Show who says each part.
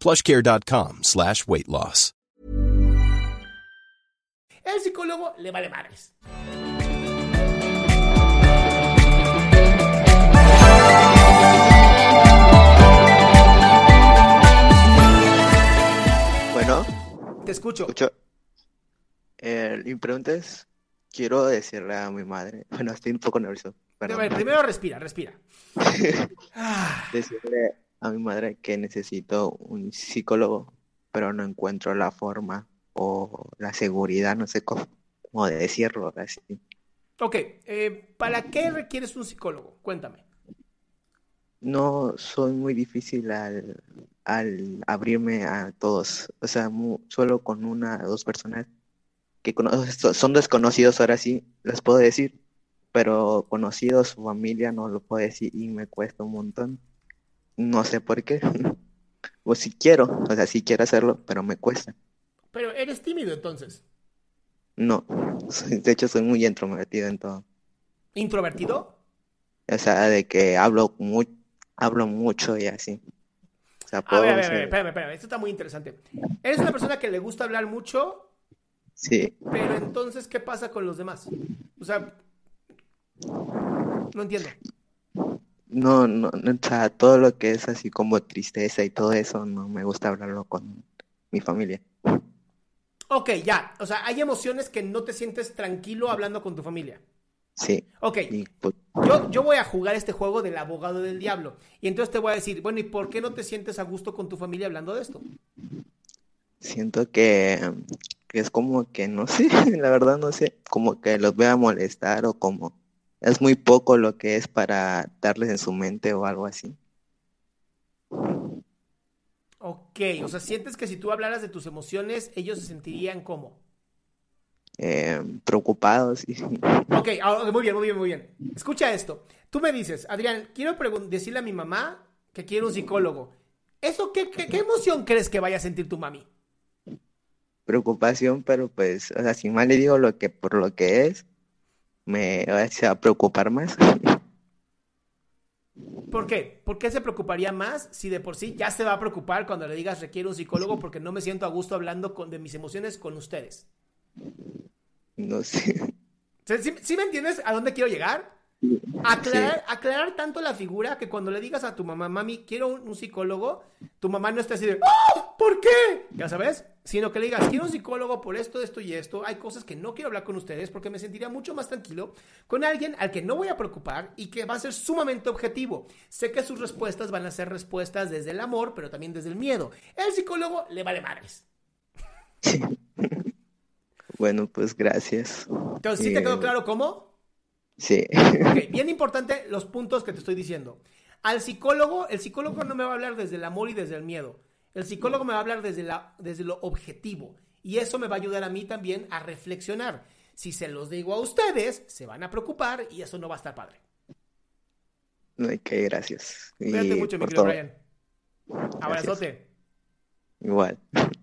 Speaker 1: plushcare.com slash weight loss.
Speaker 2: El psicólogo le vale madres.
Speaker 3: Bueno,
Speaker 2: Te escucho.
Speaker 3: escucho. Eh, mi pregunta es, quiero decirle a mi madre, bueno, estoy un poco nervioso,
Speaker 2: A
Speaker 3: pero
Speaker 2: ver, primero respira, respira. Ah,
Speaker 3: decirle a mi madre que necesito un psicólogo, pero no encuentro la forma o la seguridad, no sé cómo, cómo decirlo así.
Speaker 2: ok, eh, ¿para qué requieres un psicólogo? Cuéntame.
Speaker 3: No soy muy difícil al, al abrirme a todos, o sea, mu- solo con una o dos personas que son desconocidos ahora sí, les puedo decir, pero conocidos, su familia no lo puedo decir y me cuesta un montón. No sé por qué. O si quiero, o sea, si quiero hacerlo, pero me cuesta.
Speaker 2: Pero eres tímido entonces.
Speaker 3: No, de hecho soy muy introvertido en todo.
Speaker 2: ¿Introvertido?
Speaker 3: O sea, de que hablo mu- hablo mucho y así. O sea, puedo
Speaker 2: ver, a ver, a ver,
Speaker 3: ser-
Speaker 2: espérame, espérame. Esto está muy interesante. Eres una persona que le gusta hablar mucho,
Speaker 3: Sí,
Speaker 2: pero entonces, ¿qué pasa con los demás? O sea, no entiendo.
Speaker 3: No, no, no, o sea, todo lo que es así como tristeza y todo eso, no me gusta hablarlo con mi familia.
Speaker 2: Ok, ya. O sea, hay emociones que no te sientes tranquilo hablando con tu familia.
Speaker 3: Sí,
Speaker 2: Ok,
Speaker 3: pues,
Speaker 2: yo, yo voy a jugar este juego del abogado del diablo. Y entonces te voy a decir, bueno, ¿y por qué no te sientes a gusto con tu familia hablando de esto?
Speaker 3: siento que, que es como que, no sé, la verdad no sé, como que los voy a molestar o como es muy poco lo que es para darles en su mente o algo así.
Speaker 2: Ok, o sea, sientes que si tú hablaras de tus emociones, ellos se sentirían como.
Speaker 3: Eh, preocupados y
Speaker 2: Ok, muy bien, muy bien, muy bien. Escucha esto. Tú me dices, Adrián, quiero decirle a mi mamá que quiero un psicólogo. ¿Eso qué, qué, qué emoción crees que vaya a sentir tu mami?
Speaker 3: preocupación, pero pues, o sea, si más le digo lo que por lo que es, me va a preocupar más.
Speaker 2: ¿Por qué? ¿Por qué se preocuparía más si de por sí ya se va a preocupar cuando le digas requiero un psicólogo porque no me siento a gusto hablando con, de mis emociones con ustedes?
Speaker 3: No sé.
Speaker 2: ¿Sí, sí me entiendes a dónde quiero llegar? Aclarar, aclarar tanto la figura que cuando le digas a tu mamá, mami, quiero un, un psicólogo, tu mamá no está así de, ¡Ah! ¿Por qué? Ya sabes, sino que le digas, quiero un psicólogo por esto, esto y esto. Hay cosas que no quiero hablar con ustedes porque me sentiría mucho más tranquilo con alguien al que no voy a preocupar y que va a ser sumamente objetivo. Sé que sus respuestas van a ser respuestas desde el amor, pero también desde el miedo. El psicólogo le vale madres.
Speaker 3: Bueno, pues gracias.
Speaker 2: Entonces, ¿sí te
Speaker 3: Eh,
Speaker 2: quedó claro cómo?
Speaker 3: Sí.
Speaker 2: Ok, bien importante los puntos que te estoy diciendo. Al psicólogo, el psicólogo no me va a hablar desde el amor y desde el miedo. El psicólogo me va a hablar desde, la, desde lo objetivo. Y eso me va a ayudar a mí también a reflexionar. Si se los digo a ustedes, se van a preocupar y eso no va a estar padre.
Speaker 3: Ok, gracias.
Speaker 2: Cuídate mucho, mi querido. Brian. Abrazote.
Speaker 3: Igual.